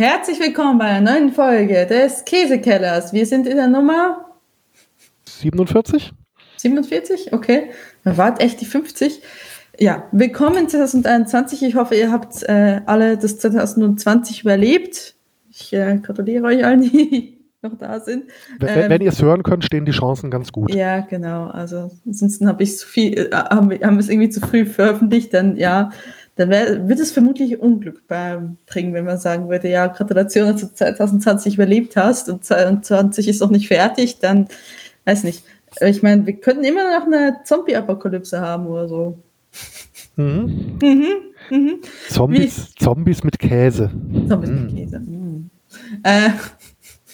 Herzlich willkommen bei einer neuen Folge des Käsekellers. Wir sind in der Nummer 47. 47, okay. Da wart echt die 50. Ja, willkommen 2021. Ich hoffe, ihr habt äh, alle das 2020 überlebt. Ich äh, gratuliere euch allen, die noch da sind. Wenn, ähm, wenn ihr es hören könnt, stehen die Chancen ganz gut. Ja, genau. Also ansonsten habe ich zu viel, äh, haben, haben wir es irgendwie zu früh veröffentlicht, dann ja dann wär, wird es vermutlich Unglück bringen, wenn man sagen würde, ja, Gratulation, dass du 2020 überlebt hast und 2020 ist noch nicht fertig, dann weiß nicht. Ich meine, wir könnten immer noch eine Zombie-Apokalypse haben oder so. Mhm. Mhm. Mhm. Zombies, Zombies mit Käse. Zombies mit mhm. Käse. Mhm. Äh,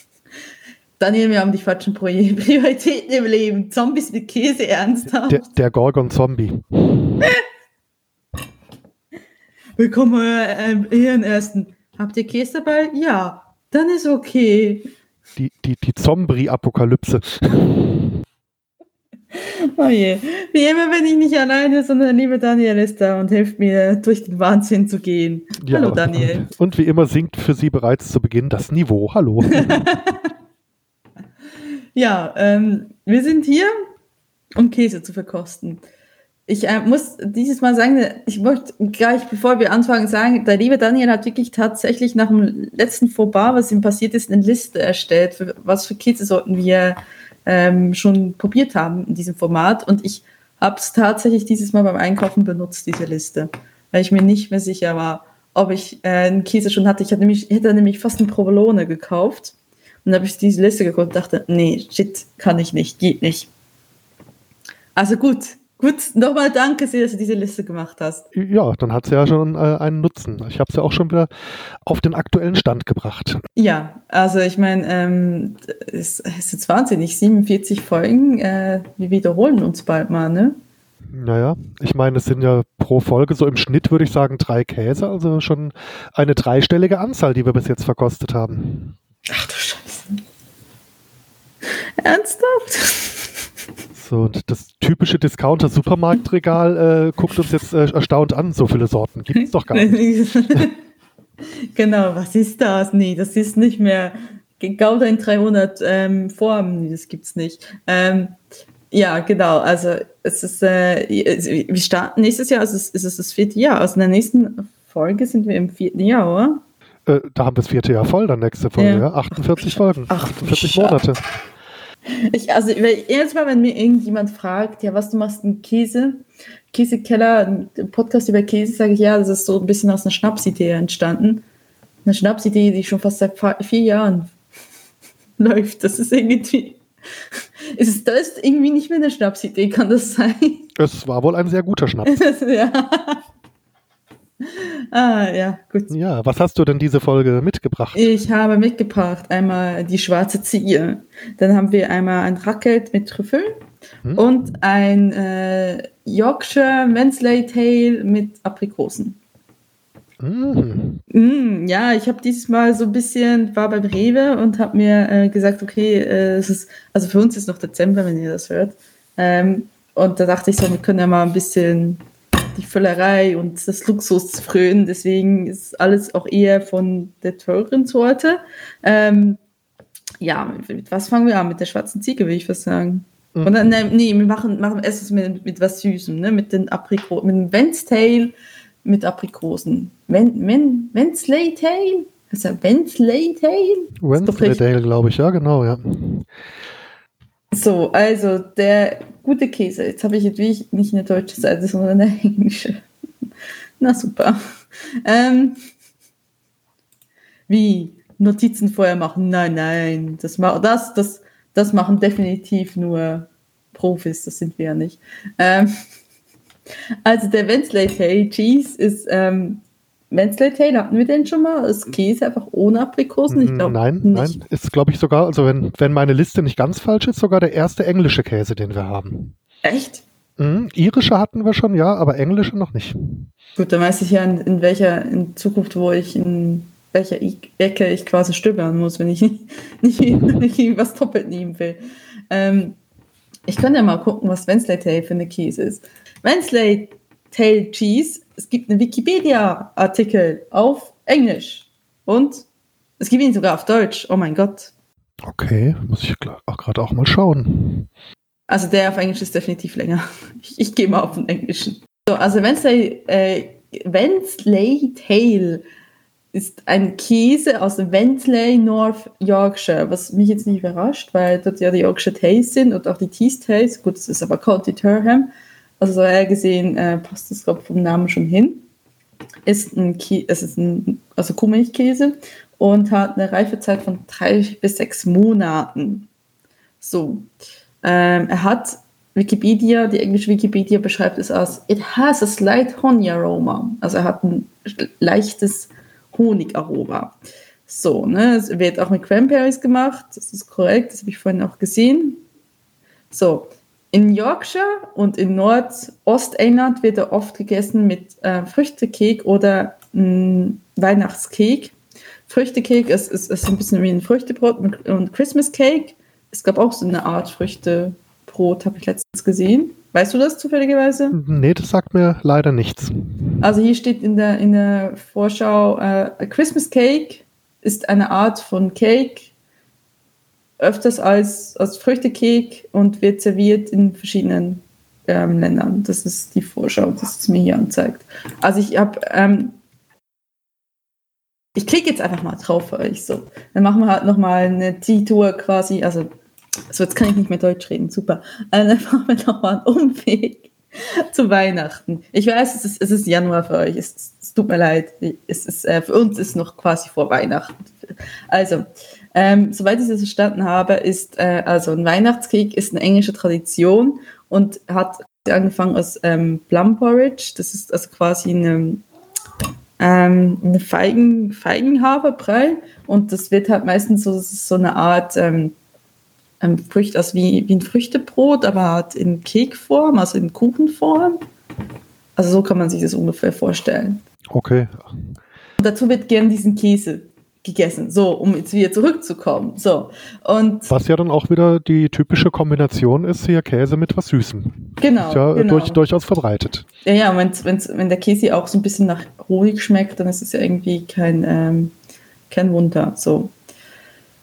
Daniel, wir haben die falschen Prioritäten im Leben. Zombies mit Käse, ernsthaft. Der, der Gorgon-Zombie. Willkommen, euer ähm, Ehrenersten. Habt ihr Käse dabei? Ja, dann ist okay. Die, die, die Zombie-Apokalypse. Oh je. Wie immer bin ich nicht alleine, sondern der liebe Daniel ist da und hilft mir, durch den Wahnsinn zu gehen. Ja, Hallo Daniel. Und wie immer sinkt für Sie bereits zu Beginn das Niveau. Hallo. ja, ähm, wir sind hier, um Käse zu verkosten. Ich äh, muss dieses Mal sagen, ich möchte gleich, bevor wir anfangen, sagen, der liebe Daniel hat wirklich tatsächlich nach dem letzten Fauxpas, was ihm passiert ist, eine Liste erstellt, für, was für Käsesorten wir ähm, schon probiert haben in diesem Format. Und ich habe es tatsächlich dieses Mal beim Einkaufen benutzt, diese Liste, weil ich mir nicht mehr sicher war, ob ich äh, einen Käse schon hatte. Ich hatte nämlich, hätte nämlich fast eine Provolone gekauft. Und dann habe ich diese Liste geguckt und dachte, nee, shit, kann ich nicht, geht nicht. Also gut, Gut, nochmal danke sehr, dass du diese Liste gemacht hast. Ja, dann hat sie ja schon äh, einen Nutzen. Ich habe sie ja auch schon wieder auf den aktuellen Stand gebracht. Ja, also ich meine, ähm, es ist jetzt wahnsinnig, 47 Folgen. Äh, wir wiederholen uns bald mal, ne? Naja, ich meine, es sind ja pro Folge so im Schnitt, würde ich sagen, drei Käse, also schon eine dreistellige Anzahl, die wir bis jetzt verkostet haben. Ach du Scheiße. Ernsthaft? So, und das typische Discounter-Supermarktregal äh, guckt uns jetzt äh, erstaunt an. So viele Sorten gibt es doch gar nicht. genau, was ist das? Nee, das ist nicht mehr Gouda in 300 ähm, Formen. Das gibt es nicht. Ähm, ja, genau. Also, es ist, äh, wir starten nächstes Jahr, also es ist das vierte Jahr. Also, in der nächsten Folge sind wir im vierten Jahr, oder? Äh, da haben wir das vierte Jahr voll, dann nächste Folge, ja. ja? 48 Folgen, Ach, 48 Monate. Ich, also jedes Mal, wenn mir irgendjemand fragt, ja, was du machst ein Käse, Käsekeller, ein Podcast über Käse, sage ich, ja, das ist so ein bisschen aus einer Schnapsidee entstanden. Eine Schnapsidee, die schon fast seit vier Jahren läuft. Das ist irgendwie, ist das irgendwie nicht mehr eine Schnapsidee, kann das sein? Es war wohl ein sehr guter Schnaps. ja. Ah, ja, gut. Ja, was hast du denn diese Folge mitgebracht? Ich habe mitgebracht einmal die schwarze Ziege. Dann haben wir einmal ein Raclette mit Trüffeln hm. und ein äh, Yorkshire Wensley Tail mit Aprikosen. Mm. Mm, ja, ich habe dieses Mal so ein bisschen, war beim Rewe und habe mir äh, gesagt, okay, äh, es ist, also für uns ist noch Dezember, wenn ihr das hört. Ähm, und da dachte ich so, wir können ja mal ein bisschen die Völlerei und das Luxus frönen. Deswegen ist alles auch eher von der teuren Sorte. Ähm, ja, mit was fangen wir an? Mit der schwarzen Ziege, würde ich was sagen. Mhm. Oder, ne, nee, wir machen, machen es mit, mit was Süßem, ne? mit den Aprikosen, mit dem Ventstail mit Aprikosen. Ven, Ven, Vensley Tail? Ist ja Tail? Vensley Tail, glaube ich, ja, genau, ja. So, also der gute Käse. Jetzt habe ich natürlich nicht eine deutsche Seite, sondern eine englische. Na super. Ähm, wie Notizen vorher machen? Nein, nein. Das, das, das, das machen definitiv nur Profis, das sind wir ja nicht. Ähm, also der Wensley Cheese ist ähm, Wensley Tail, hatten wir den schon mal? Ist Käse einfach ohne Aprikosen? Ich glaub, nein, nicht. nein. Ist, glaube ich, sogar, also wenn, wenn meine Liste nicht ganz falsch ist, sogar der erste englische Käse, den wir haben. Echt? Mhm, irische hatten wir schon, ja, aber englische noch nicht. Gut, dann weiß ich ja, in, in welcher, in Zukunft, wo ich in welcher Ecke ich quasi stöbern muss, wenn ich nicht, nicht was doppelt nehmen will. Ähm, ich kann ja mal gucken, was Wensley Tail für eine Käse ist. Wensley Tail Cheese es gibt einen Wikipedia-Artikel auf Englisch und Es gibt ihn sogar auf Deutsch. Oh mein Gott. Okay, muss ich auch gerade auch mal schauen. Also der auf Englisch ist definitiv länger. Ich, ich gehe mal auf den Englischen. So, also Wednesday, äh, Wensley Tail ist ein Käse aus Wensley, North Yorkshire, was mich jetzt nicht überrascht, weil dort ja die Yorkshire Tails sind und auch die Tees Tails. Gut, das ist aber County Durham. Also so gesehen äh, passt das, glaube vom Namen schon hin. Ist ein, es ist ein also Kuhmilchkäse und hat eine Reifezeit von drei bis sechs Monaten. So. Ähm, er hat Wikipedia, die englische Wikipedia beschreibt es als It has a slight honey aroma. Also er hat ein leichtes Honigaroma. So, ne, es wird auch mit Cranberries gemacht, das ist korrekt, das habe ich vorhin auch gesehen. So, in Yorkshire und in Nordostengland wird er oft gegessen mit äh, Früchtekek oder mh, Weihnachtskek. Früchtekek ist, ist, ist ein bisschen wie ein Früchtebrot und Christmas Cake. Es gab auch so eine Art Früchtebrot, habe ich letztens gesehen. Weißt du das zufälligerweise? Nee, das sagt mir leider nichts. Also hier steht in der, in der Vorschau, äh, Christmas Cake ist eine Art von Cake, öfters als, als Früchtecake und wird serviert in verschiedenen ähm, Ländern. Das ist die Vorschau, das es mir hier anzeigt. Also ich habe, ähm, ich klicke jetzt einfach mal drauf für euch so. Dann machen wir halt nochmal eine T-Tour quasi, also so, jetzt kann ich nicht mehr Deutsch reden, super. Also dann machen wir nochmal einen Umweg zu Weihnachten. Ich weiß, es ist, es ist Januar für euch, es, es tut mir leid. Es ist, äh, für uns ist noch quasi vor Weihnachten. Also, ähm, soweit ich es verstanden habe, ist äh, also ein Weihnachtskrieg ist eine englische Tradition und hat angefangen als ähm, Plum Porridge. Das ist also quasi eine, ähm, eine Feigen, Feigenhaferbrei und das wird halt meistens so, so eine Art ähm, ähm, Früchte, also wie, wie ein Früchtebrot, aber halt in Kekform, also in Kuchenform. Also so kann man sich das ungefähr vorstellen. Okay. Und dazu wird gern diesen Käse gegessen, so, um jetzt wieder zurückzukommen. So. Und was ja dann auch wieder die typische Kombination ist, hier Käse mit was Süßem. Genau. Ist ja genau. Durch, durchaus verbreitet. Ja, ja, wenn's, wenn's, wenn der Käse auch so ein bisschen nach Honig schmeckt, dann ist es ja irgendwie kein, ähm, kein Wunder. So,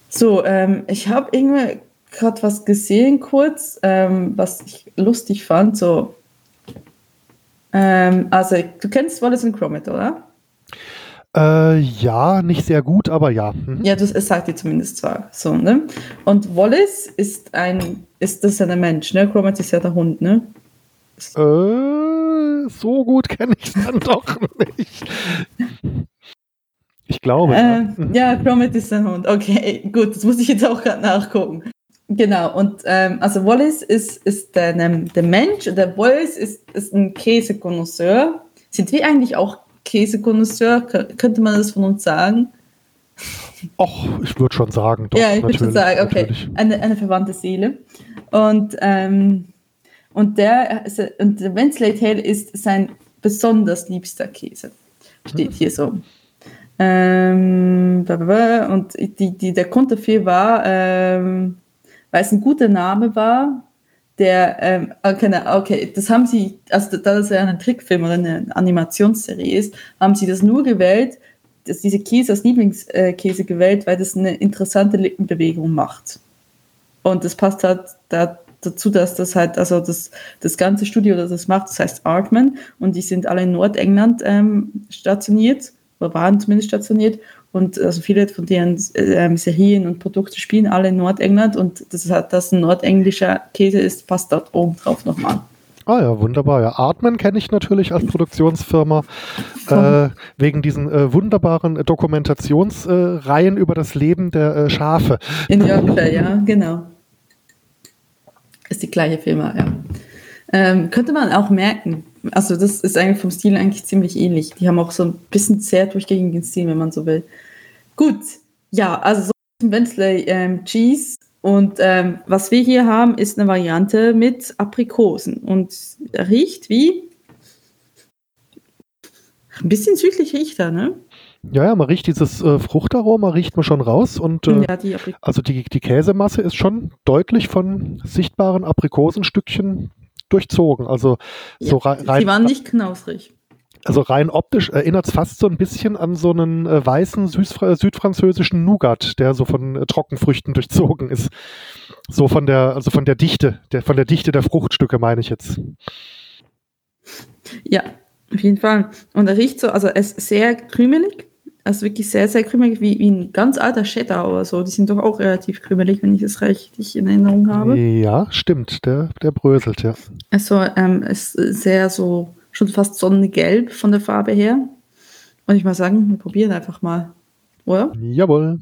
so ähm, ich habe irgendwie gerade was gesehen kurz, ähm, was ich lustig fand. So, ähm, also du kennst Wallace und Gromit, oder? Äh, ja, nicht sehr gut, aber ja. Mhm. Ja, das, es sagt dir zumindest zwar so, ne? Und Wallace ist ein, ist das ja der Mensch, ne? Gromit ist ja der Hund, ne? Äh, so gut kenne ich dann doch nicht. Ich glaube. Äh, ja, Gromit ist ein Hund. Okay, gut, das muss ich jetzt auch gerade nachgucken. Genau, und ähm, also Wallace ist, ist der, der Mensch, der Wallace ist, ist ein Käsekonnoisseur. Sind wir eigentlich auch Käsekonnoisseur? Könnte man das von uns sagen? Ach, ich würde schon sagen. Doch, ja, ich würde schon sagen, okay. Eine, eine verwandte Seele. Und, ähm, und der, und der Wensley Tail ist sein besonders liebster Käse. Steht hm. hier so. Ähm, und die, die, der Grund dafür war, ähm, weil es ein guter Name war, der, ähm, okay, okay, das haben sie, also da das ja ein Trickfilm oder eine Animationsserie ist, haben sie das nur gewählt, dass diese Käse als Lieblingskäse gewählt, weil das eine interessante Lippenbewegung macht. Und das passt halt da, dazu, dass das halt, also das, das ganze Studio, das das macht, das heißt Artman, und die sind alle in Nordengland ähm, stationiert, oder waren zumindest stationiert, und also viele von deren äh, Serien und Produkte spielen alle in Nordengland und das hat das ein nordenglischer Käse ist, passt dort oben drauf nochmal. Ah ja, wunderbar. Ja, Artman kenne ich natürlich als Produktionsfirma äh, wegen diesen äh, wunderbaren Dokumentationsreihen über das Leben der äh, Schafe. In Yorkshire, ja, genau. Ist die gleiche Firma, ja. Ähm, könnte man auch merken. Also das ist eigentlich vom Stil eigentlich ziemlich ähnlich. Die haben auch so ein bisschen sehr durchgängigen Stil, wenn man so will. Gut, ja, also so ein Wensley ähm, Cheese. Und ähm, was wir hier haben, ist eine Variante mit Aprikosen. Und er riecht wie ein bisschen südlich riecht er, ne? Ja, ja, man riecht dieses äh, Fruchtaroma, riecht man schon raus. Und äh, ja, die also die, die Käsemasse ist schon deutlich von sichtbaren Aprikosenstückchen durchzogen. Also ja, so rein. Sie waren nicht knausrig. Also rein optisch erinnert es fast so ein bisschen an so einen äh, weißen Süßfra südfranzösischen Nougat, der so von äh, Trockenfrüchten durchzogen ist. So von der, also von der Dichte, der, von der Dichte der Fruchtstücke meine ich jetzt. Ja, auf jeden Fall. Und er riecht so, also er ist sehr krümelig, also wirklich sehr, sehr krümelig, wie, wie ein ganz alter Cheddar oder so. Die sind doch auch relativ krümelig, wenn ich es richtig in Erinnerung habe. Ja, stimmt, der, der bröselt, ja. Also ähm, ist sehr so, schon fast sonnengelb von der Farbe her. Und ich mal sagen, wir probieren einfach mal, oder? Jawohl.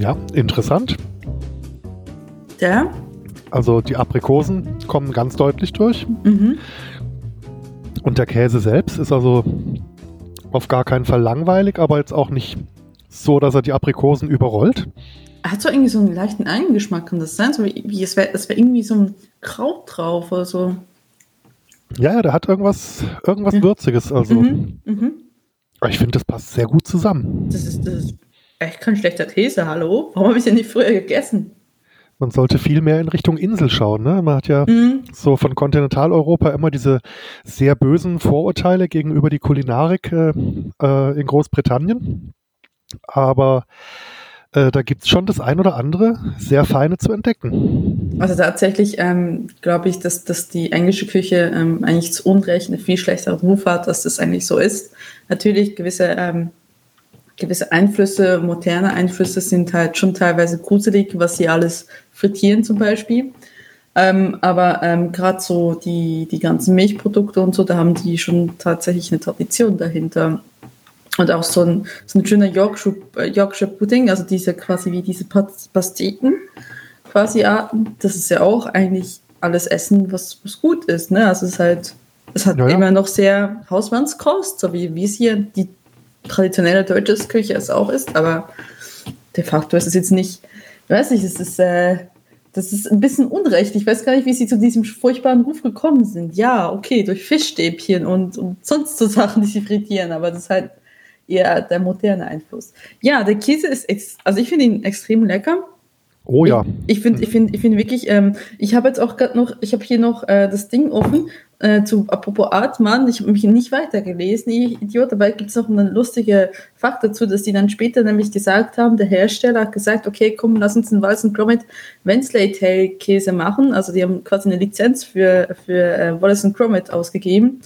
Ja, interessant. Ja. Also die Aprikosen kommen ganz deutlich durch. Mhm. Und der Käse selbst ist also auf gar keinen Fall langweilig, aber jetzt auch nicht so, dass er die Aprikosen überrollt. Er hat so irgendwie so einen leichten Eigengeschmack, kann das sein? So wie, wie es wäre wär irgendwie so ein Kraut drauf oder so. Ja, ja, der hat irgendwas, irgendwas ja. Würziges. Also. Mhm. Mhm. Ich finde, das passt sehr gut zusammen. Das ist, das ist Echt kein schlechter Käse, hallo? Warum habe ich den nicht früher gegessen? Man sollte viel mehr in Richtung Insel schauen. Ne? Man hat ja mhm. so von Kontinentaleuropa immer diese sehr bösen Vorurteile gegenüber die Kulinarik äh, äh, in Großbritannien. Aber äh, da gibt es schon das ein oder andere sehr feine zu entdecken. Also tatsächlich ähm, glaube ich, dass, dass die englische Küche ähm, eigentlich zu Unrecht einen viel schlechteren Ruf hat, dass das eigentlich so ist. Natürlich gewisse ähm, gewisse Einflüsse, moderne Einflüsse sind halt schon teilweise gruselig, was sie alles frittieren zum Beispiel. Ähm, aber ähm, gerade so die, die ganzen Milchprodukte und so, da haben die schon tatsächlich eine Tradition dahinter. Und auch so ein, so ein schöner Yorkshire, äh, Yorkshire Pudding, also diese quasi wie diese Pasteten quasi Arten, das ist ja auch eigentlich alles Essen, was, was gut ist. Ne? Also es ist halt, es hat ja, ja. immer noch sehr Hausmannskost, so wie, wie es hier die traditionelle deutsche Küche es auch ist, aber de facto ist es jetzt nicht, ich weiß nicht, es ist, äh, das ist ein bisschen unrecht. Ich weiß gar nicht, wie sie zu diesem furchtbaren Ruf gekommen sind. Ja, okay, durch Fischstäbchen und, und sonst so Sachen, die sie frittieren, aber das ist halt eher der moderne Einfluss. Ja, der Käse ist, also ich finde ihn extrem lecker. Oh ja. Ich, finde, ich finde, ich finde wirklich, ähm, ich habe jetzt auch gerade noch, ich habe hier noch äh, das Ding offen äh, zu apropos Artmann. Ich habe mich nicht weitergelesen, ich Idiot, aber gibt es noch einen lustigen Fakt dazu, dass die dann später nämlich gesagt haben, der Hersteller hat gesagt, okay, komm, lass uns einen Walzen Gromit Wensley Tail Käse machen. Also die haben quasi eine Lizenz für für äh, Wallace Gromit ausgegeben.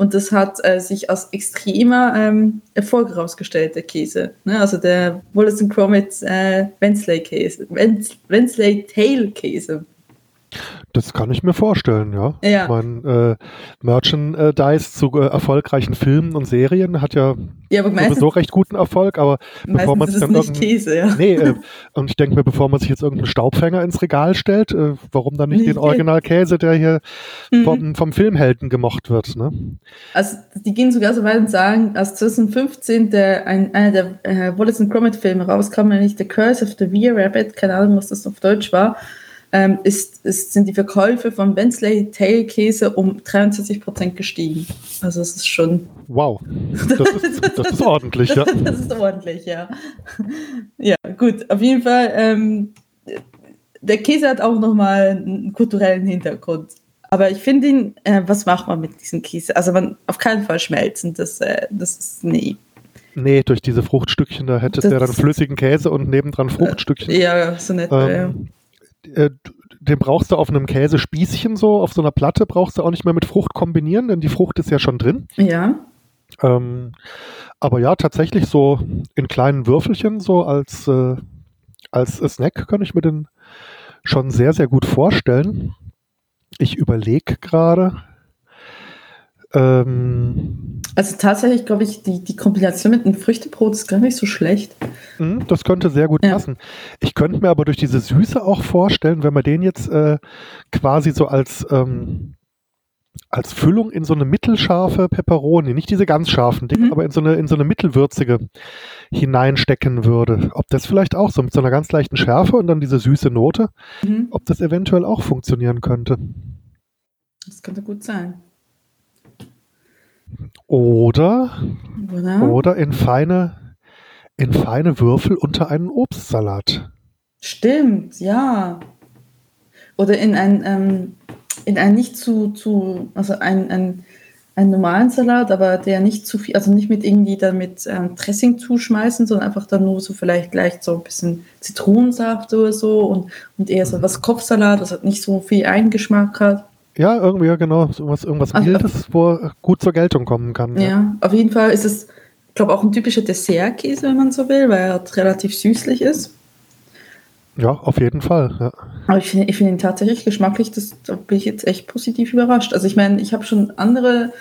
Und das hat äh, sich als extremer ähm, Erfolg herausgestellt, der Käse. Ne? Also der Wallace Gromit äh, Wensley Käse, Wensley Tail Käse. Das kann ich mir vorstellen, ja. ja. Ich meine, äh, Merchandise zu äh, erfolgreichen Filmen und Serien hat ja, ja aber sowieso recht guten Erfolg, aber bevor man sich dann nicht Käse, ja. Nee, äh, und ich denke mir, bevor man sich jetzt irgendeinen Staubfänger ins Regal stellt, äh, warum dann nicht, nicht den Originalkäse, der hier mhm. vom, vom Filmhelden gemocht wird, ne? Also die gehen sogar so weit und sagen, als 2015 der, ein, einer der äh, Wallace Gromit Filme rauskam, nämlich The Curse of the Weir Rabbit, keine Ahnung, was das auf Deutsch war, ähm, ist, ist, sind die Verkäufe von Bensley Tail Käse um 23 Prozent gestiegen. Also es ist schon. Wow. Das ist, das ist ordentlich, ja. das ist ordentlich, ja. Ja, gut. Auf jeden Fall. Ähm, der Käse hat auch nochmal einen kulturellen Hintergrund. Aber ich finde ihn, äh, was macht man mit diesem Käse? Also man auf keinen Fall schmelzen. Das, äh, das ist nee. Nee, durch diese Fruchtstückchen, da hättest du ja dann flüssigen Käse und nebendran Fruchtstückchen. Ja, so nett. Ähm, ja äh, den brauchst du auf einem Käsespießchen so, auf so einer Platte brauchst du auch nicht mehr mit Frucht kombinieren, denn die Frucht ist ja schon drin. Ja. Ähm, aber ja, tatsächlich so in kleinen Würfelchen, so als, äh, als Snack kann ich mir den schon sehr, sehr gut vorstellen. Ich überlege gerade, ähm, also tatsächlich glaube ich, die, die Kombination mit einem Früchtebrot ist gar nicht so schlecht. Mhm, das könnte sehr gut ja. passen. Ich könnte mir aber durch diese Süße auch vorstellen, wenn man den jetzt äh, quasi so als, ähm, als Füllung in so eine mittelscharfe Peperoni, nicht diese ganz scharfen Dinge, mhm. aber in so, eine, in so eine mittelwürzige hineinstecken würde. Ob das vielleicht auch so mit so einer ganz leichten Schärfe und dann diese süße Note, mhm. ob das eventuell auch funktionieren könnte. Das könnte gut sein. Oder, oder, oder in feine, in feine Würfel unter einen Obstsalat. Stimmt, ja. Oder in ein, ähm, in ein nicht zu, zu also ein, ein einen normalen Salat, aber der nicht zu viel, also nicht mit irgendwie dann mit ähm, Dressing zuschmeißen, sondern einfach dann nur so vielleicht gleich so ein bisschen Zitronensaft oder so und, und eher so was Kopfsalat, was halt nicht so viel Eigengeschmack hat. Ja, irgendwie, ja, genau, irgendwas, irgendwas also, Mildes, wo gut zur Geltung kommen kann. Ja, ja. auf jeden Fall ist es, ich glaube, auch ein typischer Dessertkäse, wenn man so will, weil er halt relativ süßlich ist. Ja, auf jeden Fall. Ja. Aber ich finde find ihn tatsächlich geschmacklich, das, da bin ich jetzt echt positiv überrascht. Also ich meine, ich habe schon andere,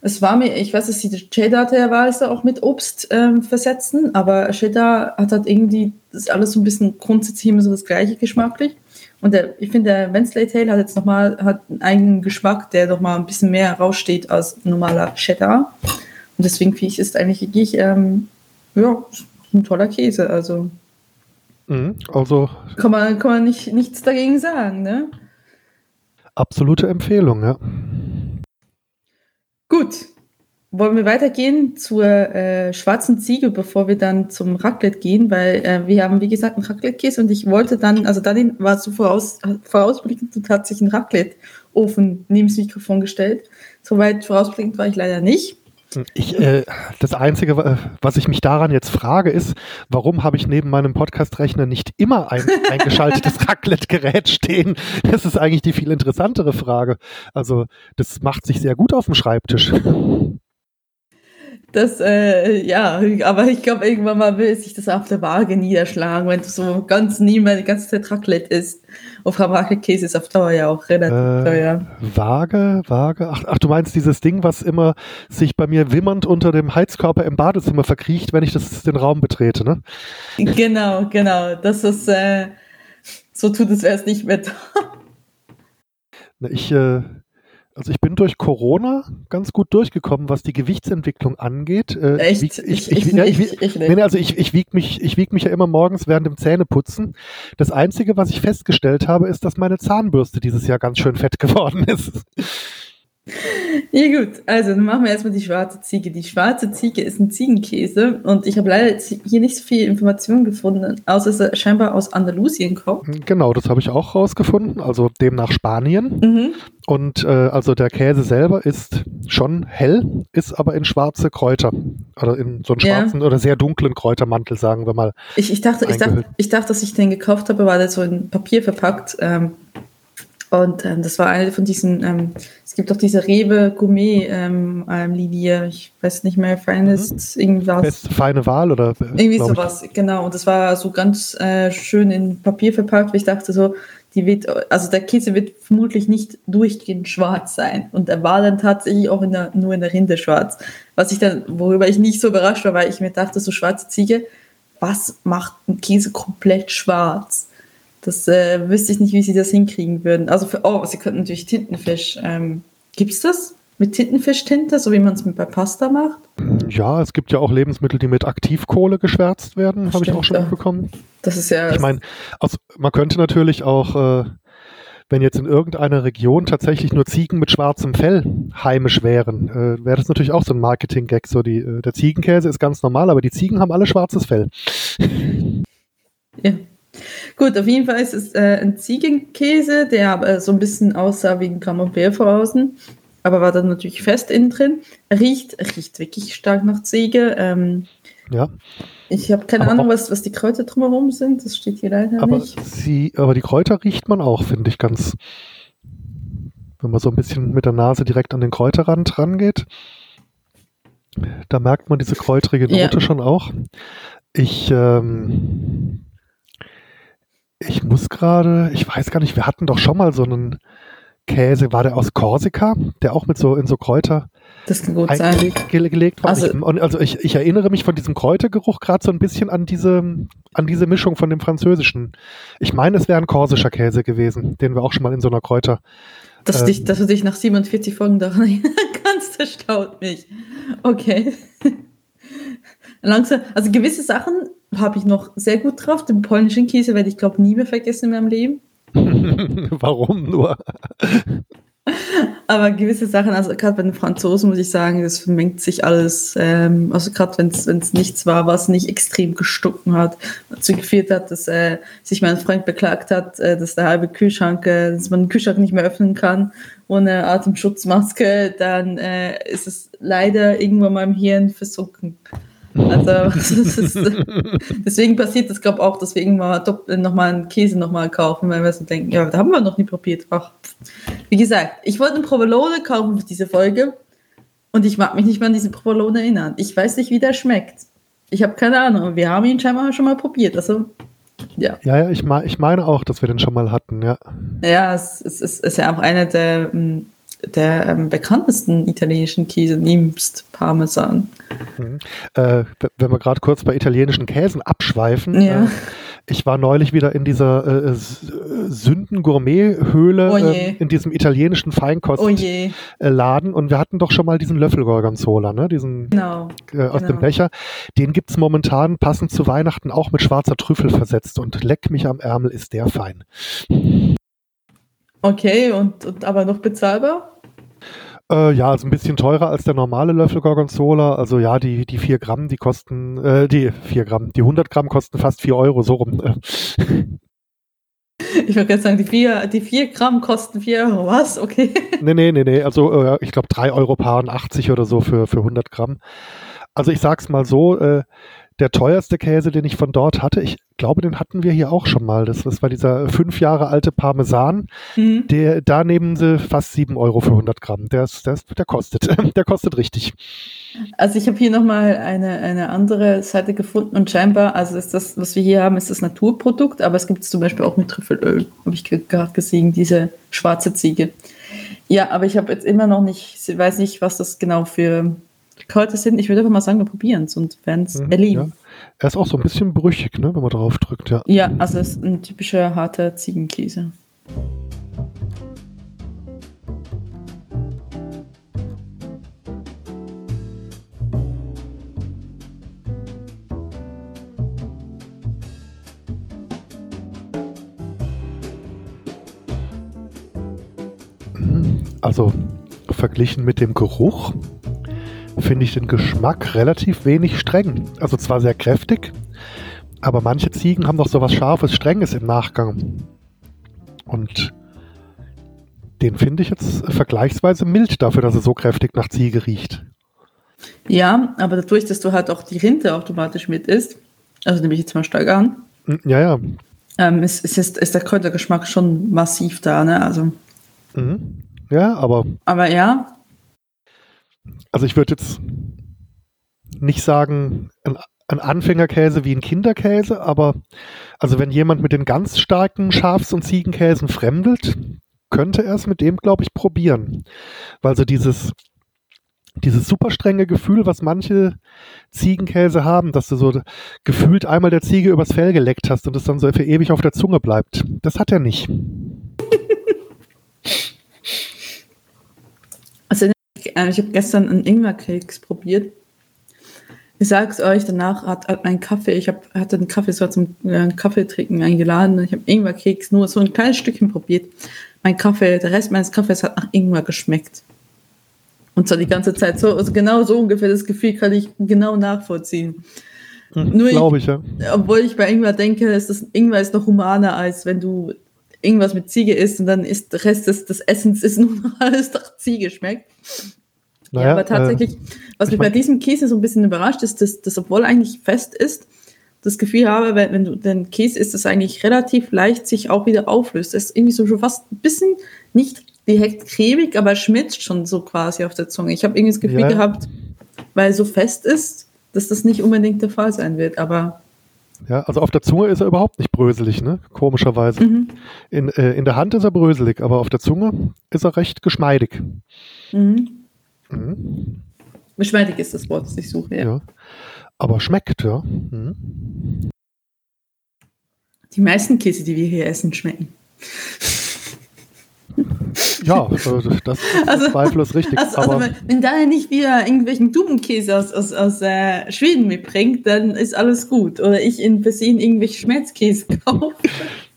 es war mir, ich weiß, dass die Cheddar-Wahl auch mit Obst ähm, versetzen, aber Cheddar hat halt irgendwie, das ist alles so ein bisschen grundsätzlich immer so das gleiche geschmacklich. Und der, ich finde, der Wensley Tail hat jetzt nochmal hat einen eigenen Geschmack, der nochmal ein bisschen mehr heraussteht als normaler Cheddar. Und deswegen finde ich, ist eigentlich wirklich, ähm, ja, ein toller Käse. Also Mhm, also. Kann man, kann man nicht, nichts dagegen sagen, ne? Absolute Empfehlung, ja. Gut. Wollen wir weitergehen zur äh, schwarzen Ziege, bevor wir dann zum Raclette gehen, weil äh, wir haben, wie gesagt, einen Raclette-Käse und ich wollte dann, also dann war so voraus, vorausblickend, du tatsächlich einen Raclette-Ofen neben das Mikrofon gestellt. Soweit vorausblickend war ich leider nicht. Ich, äh, das Einzige, was ich mich daran jetzt frage, ist, warum habe ich neben meinem Podcast-Rechner nicht immer ein eingeschaltetes Raclette-Gerät stehen? Das ist eigentlich die viel interessantere Frage. Also, das macht sich sehr gut auf dem Schreibtisch. Das, äh, ja, aber ich glaube, irgendwann mal will sich das auf der Waage niederschlagen, wenn du so ganz nie mehr die ganze Zeit Raclette isst. Auf Raclette-Käse ist auf Dauer ja auch relativ äh, teuer. Waage, Waage. Ach, ach, du meinst dieses Ding, was immer sich bei mir wimmernd unter dem Heizkörper im Badezimmer verkriecht, wenn ich das, den Raum betrete, ne? Genau, genau. Das ist, äh, so tut es erst nicht mehr da. Ich, äh, also ich bin durch Corona ganz gut durchgekommen, was die Gewichtsentwicklung angeht. Äh, Echt? Ich, ich, ich, ich, nee, also ich, ich wiege mich, ich wieg mich ja immer morgens während dem Zähneputzen. Das Einzige, was ich festgestellt habe, ist, dass meine Zahnbürste dieses Jahr ganz schön fett geworden ist. Ja gut, also dann machen wir erstmal die schwarze Ziege. Die schwarze Ziege ist ein Ziegenkäse und ich habe leider hier nicht so viel Informationen gefunden, außer dass er scheinbar aus Andalusien kommt. Genau, das habe ich auch rausgefunden, also demnach Spanien. Mhm. Und äh, also der Käse selber ist schon hell, ist aber in schwarze Kräuter oder in so einen schwarzen ja. oder sehr dunklen Kräutermantel, sagen wir mal. Ich, ich, dachte, ich, dachte, ich dachte, dass ich den gekauft habe, war der so in Papier verpackt. Ähm, und ähm, das war eine von diesen, ähm, es gibt auch diese Rewe Gourmet ähm, ähm, Linie, ich weiß nicht mehr, Finest, mhm. irgendwas. Best, feine Wahl oder? Irgendwie sowas, ich. genau. Und das war so ganz äh, schön in Papier verpackt, weil ich dachte so, die wird, also der Käse wird vermutlich nicht durchgehend schwarz sein. Und er war dann tatsächlich auch in der, nur in der Rinde schwarz. Was ich dann, worüber ich nicht so überrascht war, weil ich mir dachte, so schwarze Ziege, was macht ein Käse komplett schwarz? Das äh, wüsste ich nicht, wie sie das hinkriegen würden. Also für, oh, sie könnten natürlich Tintenfisch. Ähm, Gibt es das? Mit Tintenfischtinte, so wie man es bei Pasta macht? Ja, es gibt ja auch Lebensmittel, die mit Aktivkohle geschwärzt werden, habe ich auch schon mitbekommen. Das ist ja. Ich meine, man könnte natürlich auch, äh, wenn jetzt in irgendeiner Region tatsächlich nur Ziegen mit schwarzem Fell heimisch wären, äh, wäre das natürlich auch so ein Marketing-Gag. So die, äh, der Ziegenkäse ist ganz normal, aber die Ziegen haben alle schwarzes Fell. Ja. Gut, auf jeden Fall ist es äh, ein Ziegenkäse, der aber so ein bisschen aussah wie ein Camembert von außen, aber war dann natürlich fest innen drin. Riecht, riecht wirklich stark nach Ziege. Ähm, ja. Ich habe keine aber Ahnung, was, was die Kräuter drumherum sind. Das steht hier leider aber nicht. Sie, aber die Kräuter riecht man auch, finde ich ganz. Wenn man so ein bisschen mit der Nase direkt an den Kräuterrand rangeht, da merkt man diese kräutrige Note ja. schon auch. Ich ähm, ich muss gerade, ich weiß gar nicht, wir hatten doch schon mal so einen Käse, war der aus Korsika, der auch mit so in so Kräuter das kann gut sein. gelegt war. Also, ich, also ich, ich, erinnere mich von diesem Kräutergeruch gerade so ein bisschen an diese, an diese Mischung von dem französischen. Ich meine, es wäre ein korsischer Käse gewesen, den wir auch schon mal in so einer Kräuter. Dass, ähm, dich, dass du dich nach 47 Folgen daran erinnern kannst, das staut mich. Okay. Langsam, also gewisse Sachen habe ich noch sehr gut drauf. Den polnischen Käse werde ich, glaube nie mehr vergessen in meinem Leben. Warum nur? Aber gewisse Sachen, also gerade bei den Franzosen muss ich sagen, das vermengt sich alles. Ähm, also gerade wenn es nichts war, was nicht extrem gestucken hat, dazu geführt hat, dass äh, sich mein Freund beklagt hat, äh, dass der halbe Kühlschrank, äh, dass man den Kühlschrank nicht mehr öffnen kann ohne Atemschutzmaske, dann äh, ist es leider irgendwann mal im Hirn versunken. Also ist, deswegen passiert das, glaube ich, auch, dass wir irgendwann nochmal einen Käse nochmal kaufen, weil wir so denken, ja, da haben wir noch nie probiert. Ach. Wie gesagt, ich wollte eine Provolone kaufen für diese Folge und ich mag mich nicht mehr an diesen Provolone erinnern. Ich weiß nicht, wie der schmeckt. Ich habe keine Ahnung. Wir haben ihn scheinbar schon mal probiert. Also, ja. Ja, ja, ich, ich meine auch, dass wir den schon mal hatten, ja. Ja, es, es, es ist ja auch einer der hm, der ähm, bekanntesten italienischen Käse, nimmst Parmesan. Mhm. Äh, wenn wir gerade kurz bei italienischen Käsen abschweifen, ja. äh, ich war neulich wieder in dieser äh, äh Sünden-Gourmet-Höhle oh ähm, in diesem italienischen Feinkostladen oh und wir hatten doch schon mal diesen Löffel Gorgonzola, ne? diesen genau, äh, aus genau. dem Becher. Den gibt es momentan passend zu Weihnachten auch mit schwarzer Trüffel versetzt und leck mich am Ärmel ist der fein. Okay, und, und aber noch bezahlbar? Äh, ja, also ein bisschen teurer als der normale Löffel Gorgonzola. Also ja, die, die 4 Gramm, die kosten, äh, die 4 Gramm, die 100 Gramm kosten fast 4 Euro, so rum. Ich würde jetzt sagen, die 4, die 4 Gramm kosten 4 Euro, was? Okay. Nee, nee, nee, nee. Also äh, ich glaube 3 Euro paar 80 oder so für, für 100 Gramm. Also ich sag's mal so, äh, der teuerste Käse, den ich von dort hatte, ich glaube, den hatten wir hier auch schon mal. Das, das war dieser fünf Jahre alte Parmesan. Mhm. Der, da nehmen sie fast sieben Euro für 100 Gramm. Der, ist, der, ist, der kostet. Der kostet richtig. Also ich habe hier nochmal eine, eine andere Seite gefunden und scheinbar, also ist das, was wir hier haben, ist das Naturprodukt, aber es gibt es zum Beispiel auch mit Trüffelöl, habe ich gerade gesehen, diese schwarze Ziege. Ja, aber ich habe jetzt immer noch nicht, weiß nicht, was das genau für Kräuter sind. Ich würde einfach mal sagen, wir probieren es und werden es mhm, erleben. Ja. Er ist auch so ein bisschen brüchig, ne, wenn man drauf drückt, ja. Ja, also es ist ein typischer harter Ziegenkäse. Mhm. Also verglichen mit dem Geruch finde ich den Geschmack relativ wenig streng. Also zwar sehr kräftig, aber manche Ziegen haben doch so was Scharfes, Strenges im Nachgang. Und den finde ich jetzt vergleichsweise mild dafür, dass er so kräftig nach Ziege riecht. Ja, aber dadurch, dass du halt auch die Rinde automatisch mit isst, also nehme ich jetzt mal stark an. Hm, ja, ja. Ähm, ist, ist, ist der Kräutergeschmack schon massiv da, ne? Also. Mhm. Ja, aber. Aber ja, also ich würde jetzt nicht sagen, ein, ein, Anfängerkäse wie ein Kinderkäse, aber also wenn jemand mit den ganz starken Schafs- und Ziegenkäsen fremdelt, könnte er es mit dem, glaube ich, probieren. Weil so dieses, dieses super strenge Gefühl, was manche Ziegenkäse haben, dass du so gefühlt einmal der Ziege übers Fell geleckt hast und es dann so für ewig auf der Zunge bleibt. Das hat er nicht. äh, ich habe gestern einen Ingwerkeks probiert. Ich sag's euch, danach hat, hat mein Kaffee, ich hab, hatte einen Kaffee, so zum äh, Kaffee trinken eingeladen. Ich habe Ingwerkeks nur so ein kleines Stückchen probiert. Mein Kaffee, der Rest meines Kaffees hat nach Ingwer geschmeckt. Und zwar die ganze Zeit so, also genau so ungefähr das Gefühl kann ich genau nachvollziehen. Hm, Glaube ich, ja. Obwohl ich bei Ingwer denke, ist das, Ingwer ist noch humaner, als wenn du irgendwas mit Ziege isst und dann ist der Rest des, des Essens ist nur noch alles nach Ziege schmeckt. Naja, ja, aber tatsächlich, äh, was mich bei diesem Käse so ein bisschen überrascht, ist, dass das, obwohl eigentlich fest ist, das Gefühl habe, wenn, wenn du den Käse isst, das eigentlich relativ leicht sich auch wieder auflöst. Das ist irgendwie so schon fast ein bisschen nicht direkt cremig, aber schmilzt schon so quasi auf der Zunge. Ich habe irgendwie das Gefühl ja. gehabt, weil es so fest ist, dass das nicht unbedingt der Fall sein wird, aber ja, also auf der Zunge ist er überhaupt nicht bröselig, ne? Komischerweise. Mhm. In, äh, in der Hand ist er bröselig, aber auf der Zunge ist er recht geschmeidig. Mhm. Mhm. Geschmeidig ist das Wort, das ich suche, ja. ja. Aber schmeckt, ja. Mhm. Die meisten Käse, die wir hier essen, schmecken. Ja, also das ist also, zweifellos richtig. Also, also wenn, wenn da nicht wieder irgendwelchen Dubenkäse aus, aus, aus äh, Schweden mitbringt, dann ist alles gut. Oder ich in Berlin irgendwelche Schmelzkäse kaufe.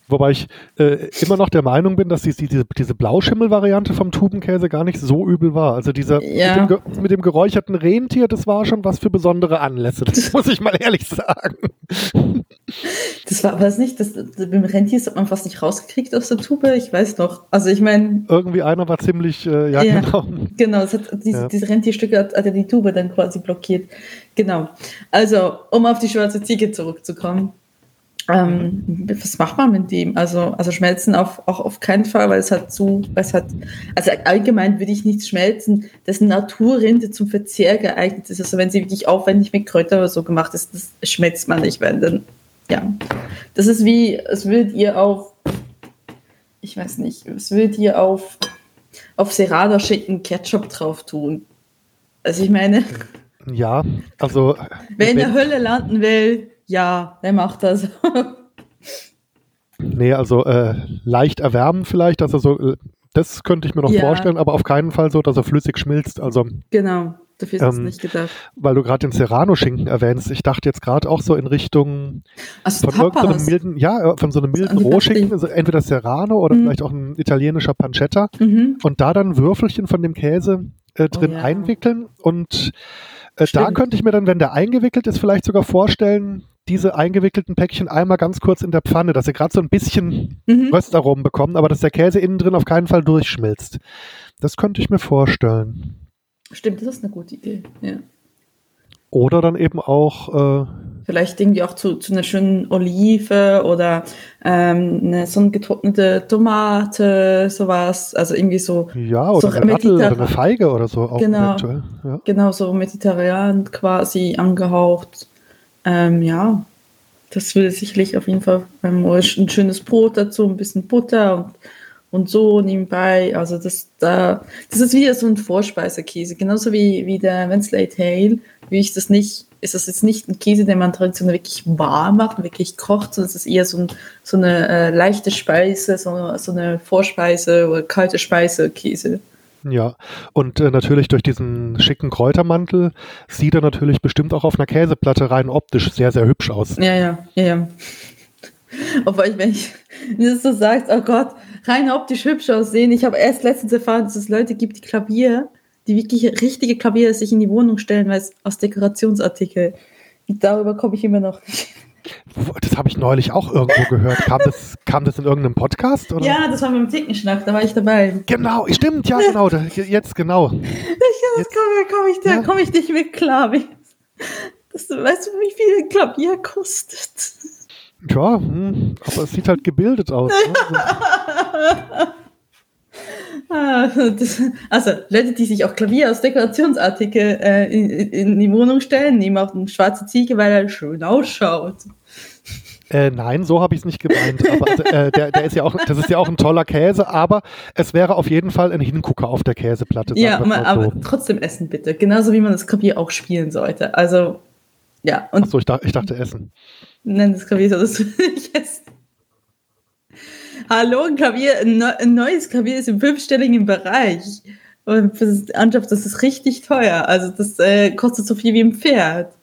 Wobei ich äh, immer noch der Meinung bin, dass die, diese, diese Blauschimmel-Variante vom Tubenkäse gar nicht so übel war. Also dieser Ja. mit, dem, mit dem geräucherten Rentier, das war schon was für besondere Anlässe. Das muss ich mal ehrlich sagen. Das war, das nicht, das, das, beim Rentier hat man fast nicht rausgekriegt aus der Tube, ich weiß noch. Also ich meine, Irgendwie einer war ziemlich, äh, ja, Ja. genau. genau, hat, diese, Ja. diese Rentierstücke hat, hat ja die Tube dann quasi blockiert. Genau. Also, um auf die schwarze Ziege zurückzukommen. Ähm, was macht man mit dem? Also, also schmelzen auf, auch auf keinen Fall, weil es hat zu, weil es hat, also allgemein würde ich nichts schmelzen, dessen Naturrinde zum Verzehr geeignet ist. Also wenn sie wirklich aufwendig mit Kräutern oder so gemacht ist, das schmelzt man nicht, wenn dann, ja. Das ist wie, es würdet ihr auf, ich weiß nicht, es würdet ihr auf, auf Serrano schicken, Ketchup drauf tun. Also ich meine, Ja, also wer in der Hölle landen will, ja, der macht das. Nee, also äh, leicht erwärmen vielleicht, dass er so, äh, das könnte ich mir noch Ja. vorstellen, aber auf keinen Fall so, dass er flüssig schmilzt. Also, genau, dafür ist es Ähm, nicht gedacht. weil du gerade den Serrano-Schinken erwähnst, ich dachte jetzt gerade auch so in Richtung Also von irgendeinem Tapas. milden, ja, von so einem milden die Rohschinken, also entweder Serrano oder Mhm. vielleicht auch ein italienischer Pancetta Mhm. und da dann Würfelchen von dem Käse äh, drin Oh ja. einwickeln und äh, da könnte ich mir dann, wenn der eingewickelt ist, vielleicht sogar vorstellen, diese eingewickelten Päckchen einmal ganz kurz in der Pfanne, dass sie gerade so ein bisschen Mhm. Röstaromen bekommen, aber dass der Käse innen drin auf keinen Fall durchschmilzt. Das könnte ich mir vorstellen. Stimmt, das ist eine gute Idee. Ja. Oder dann eben auch, äh, Vielleicht irgendwie auch zu, zu einer schönen Olive oder ähm, eine, so eine getrocknete Tomate, sowas. Also irgendwie so, ja, oder So eine Dattel oder eine Feige oder so auch Genau. Ja. genau so mediterran quasi angehaucht. Ähm, ja, das würde sicherlich auf jeden Fall ähm, ein schönes Brot dazu, ein bisschen Butter und, und so nebenbei. Also das da, das ist wieder so ein Vorspeisekäse, genauso wie, wie der Wensley Tail. Wie ich das nicht, ist das jetzt nicht ein Käse, den man traditionell wirklich warm macht, wirklich kocht, sondern es ist eher so, ein, so eine äh, leichte Speise, so, so eine Vorspeise oder kalte Speise Käse. Ja, und äh, natürlich durch diesen schicken Kräutermantel sieht er natürlich bestimmt auch auf einer Käseplatte rein optisch sehr, sehr hübsch aus. Ja, ja, ja, ja. Obwohl ich, wenn ich das so sagst, oh Gott, rein optisch hübsch aussehen. Ich habe erst letztens erfahren, dass es Leute gibt, die Klavier, die wirklich richtige Klavier sich in die Wohnung stellen, weil es aus Dekorationsartikel. Darüber komme ich immer noch Das habe ich neulich auch irgendwo gehört. Kam das, kam das in irgendeinem Podcast? Oder? Ja, das war beim Tickenschnack, da war ich dabei. Genau, stimmt, ja, genau. da- Jetzt genau. Das komme komm ich, da Ja. komme ich nicht mit klar. Das, weißt du, wie viel Klavier kostet? Ja, hm, aber es sieht halt gebildet aus. Ne? Ah, das, also Leute, die sich auch Klavier aus Dekorationsartikel äh, in, in die Wohnung stellen, nehmen auch eine schwarze Ziege, weil er schön ausschaut. Äh, nein, so habe ich es nicht gemeint. Aber also, äh, der, der ist ja auch, das ist ja auch ein toller Käse, aber es wäre auf jeden Fall ein Hingucker auf der Käseplatte. Ja, mal aber so. trotzdem essen bitte. Genauso wie man das Klavier auch spielen sollte. Also, ja, und Achso, ich, dach, ich dachte Essen. nenn das Klavier so, dass du nicht essen. Hallo, ein Klavier, ein, neu, ein neues Klavier ist im fünfstelligen Bereich. Und das ist, Anschaft, das ist richtig teuer. Also, das äh, kostet so viel wie ein Pferd.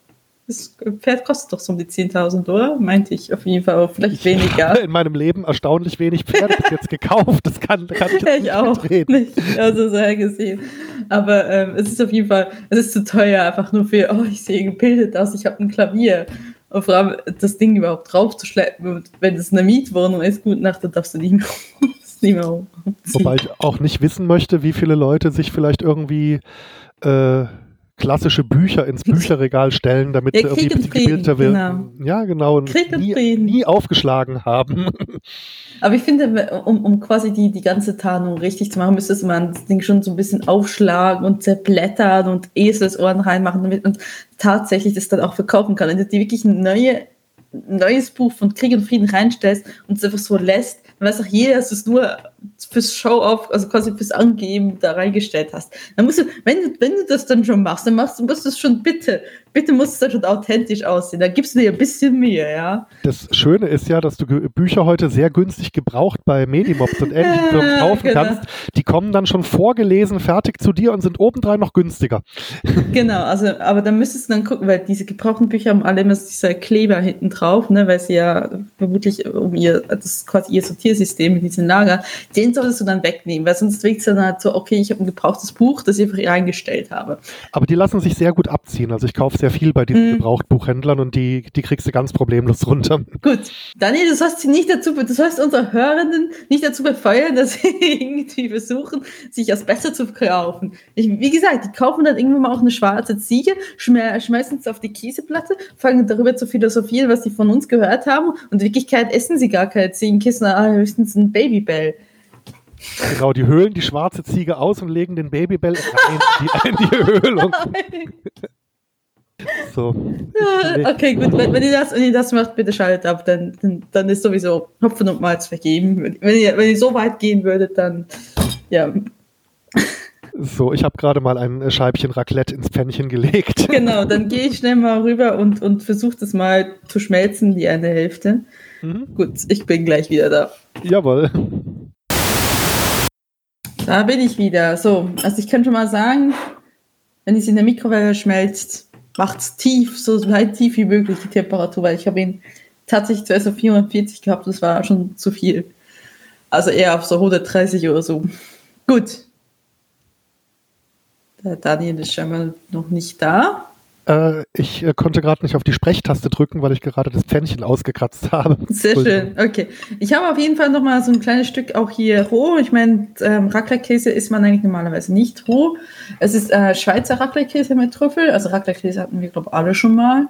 Das Pferd kostet doch so um die 10.000, oder? Meinte ich auf jeden Fall, aber vielleicht weniger. In meinem Leben erstaunlich wenig Pferde bis jetzt gekauft. Das kann, kann ich ich nicht auch nicht. Also sehr gesehen. Aber ähm, es ist auf jeden Fall, es ist zu teuer, einfach nur für, oh, ich sehe gebildet aus, ich habe ein Klavier. Und vor allem das Ding überhaupt draufzuschleppen. Und wenn es eine Mietwohnung ist, gut Nacht, dann darfst du nicht mehr, nicht mehr. Wobei ich auch nicht wissen möchte, wie viele Leute sich vielleicht irgendwie äh, klassische Bücher ins Bücherregal stellen, damit Ja, sie irgendwie gebildeter Frieden, werden. Ja, genau. Und nie, nie aufgeschlagen haben. Aber ich finde, um, um quasi die, die ganze Tarnung richtig zu machen, müsste man das Ding schon so ein bisschen aufschlagen und zerblättern und Eselsohren reinmachen, damit man tatsächlich das dann auch verkaufen kann. Wenn du dir wirklich ein neue, neues Buch von Krieg und Frieden reinstellst und es einfach so lässt, dann weiß auch jeder, dass du es nur fürs Show-off, also quasi fürs Angeben da reingestellt hast. Dann musst du, wenn du, wenn du das dann schon machst, dann machst du, musst du es schon bitte bitte muss es dann schon authentisch aussehen. Da gibst du dir ein bisschen Mühe, ja. Das Schöne ist ja, dass du Bücher heute sehr günstig gebraucht bei Medimobs und ähnlichen Firmen kaufen genau. kannst. Die kommen dann schon vorgelesen, fertig zu dir und sind obendrein noch günstiger. Genau, also, aber dann müsstest du dann gucken, weil diese gebrauchten Bücher haben alle immer dieser Kleber hinten drauf, ne, weil sie ja vermutlich um ihr, das quasi ihr Sortiersystem in diesen Lager, den solltest du dann wegnehmen, weil sonst wirkt es dann halt so, okay, ich habe ein gebrauchtes Buch, das ich einfach reingestellt habe. Aber die lassen sich sehr gut abziehen. Also ich kaufe sehr viel bei diesen mhm. Gebrauchtbuchhändlern und die, die kriegst du ganz problemlos runter. Gut. Daniel, du sollst sie nicht dazu, du sollst unsere Hörenden nicht dazu befeuern, dass sie irgendwie versuchen, sich das besser zu kaufen. Ich, wie gesagt, die kaufen dann irgendwann mal auch eine schwarze Ziege, schmeißen es auf die Käseplatte, fangen darüber zu philosophieren, was sie von uns gehört haben und in Wirklichkeit essen sie gar keine Ziegenkissen, sondern höchstens ein Babybell. Genau, die höhlen die schwarze Ziege aus und legen den Babybell rein die, in die Höhlung. So. Okay, gut. Wenn, wenn, ihr das, wenn ihr das macht, bitte schaltet ab. Dann, dann, dann ist sowieso Hopfen und Malz vergeben. Wenn ihr, wenn ihr so weit gehen würdet, dann ja. So, ich habe gerade mal ein Scheibchen Raclette ins Pfännchen gelegt. Genau, dann gehe ich schnell mal rüber und, und versuche das mal zu schmelzen, die eine Hälfte. Mhm. Gut, ich bin gleich wieder da. Jawohl. Da bin ich wieder. So, also ich kann schon mal sagen, wenn es in der Mikrowelle schmelzt, macht es tief, so weit tief wie möglich die Temperatur, weil ich habe ihn tatsächlich zuerst auf 440 gehabt, das war schon zu viel. Also eher auf so 130 oder so. Gut. Der Daniel ist scheinbar noch nicht da. Äh, ich äh, konnte gerade nicht auf die Sprechtaste drücken, weil ich gerade das Pfännchen ausgekratzt habe. Sehr schön, okay. Ich habe auf jeden Fall noch mal so ein kleines Stück auch hier roh. Ich meine, ähm, Raclette-Käse isst man eigentlich normalerweise nicht roh. Es ist äh, Schweizer Raclette-Käse mit Trüffel. Also Raclette-Käse hatten wir, glaube ich, alle schon mal.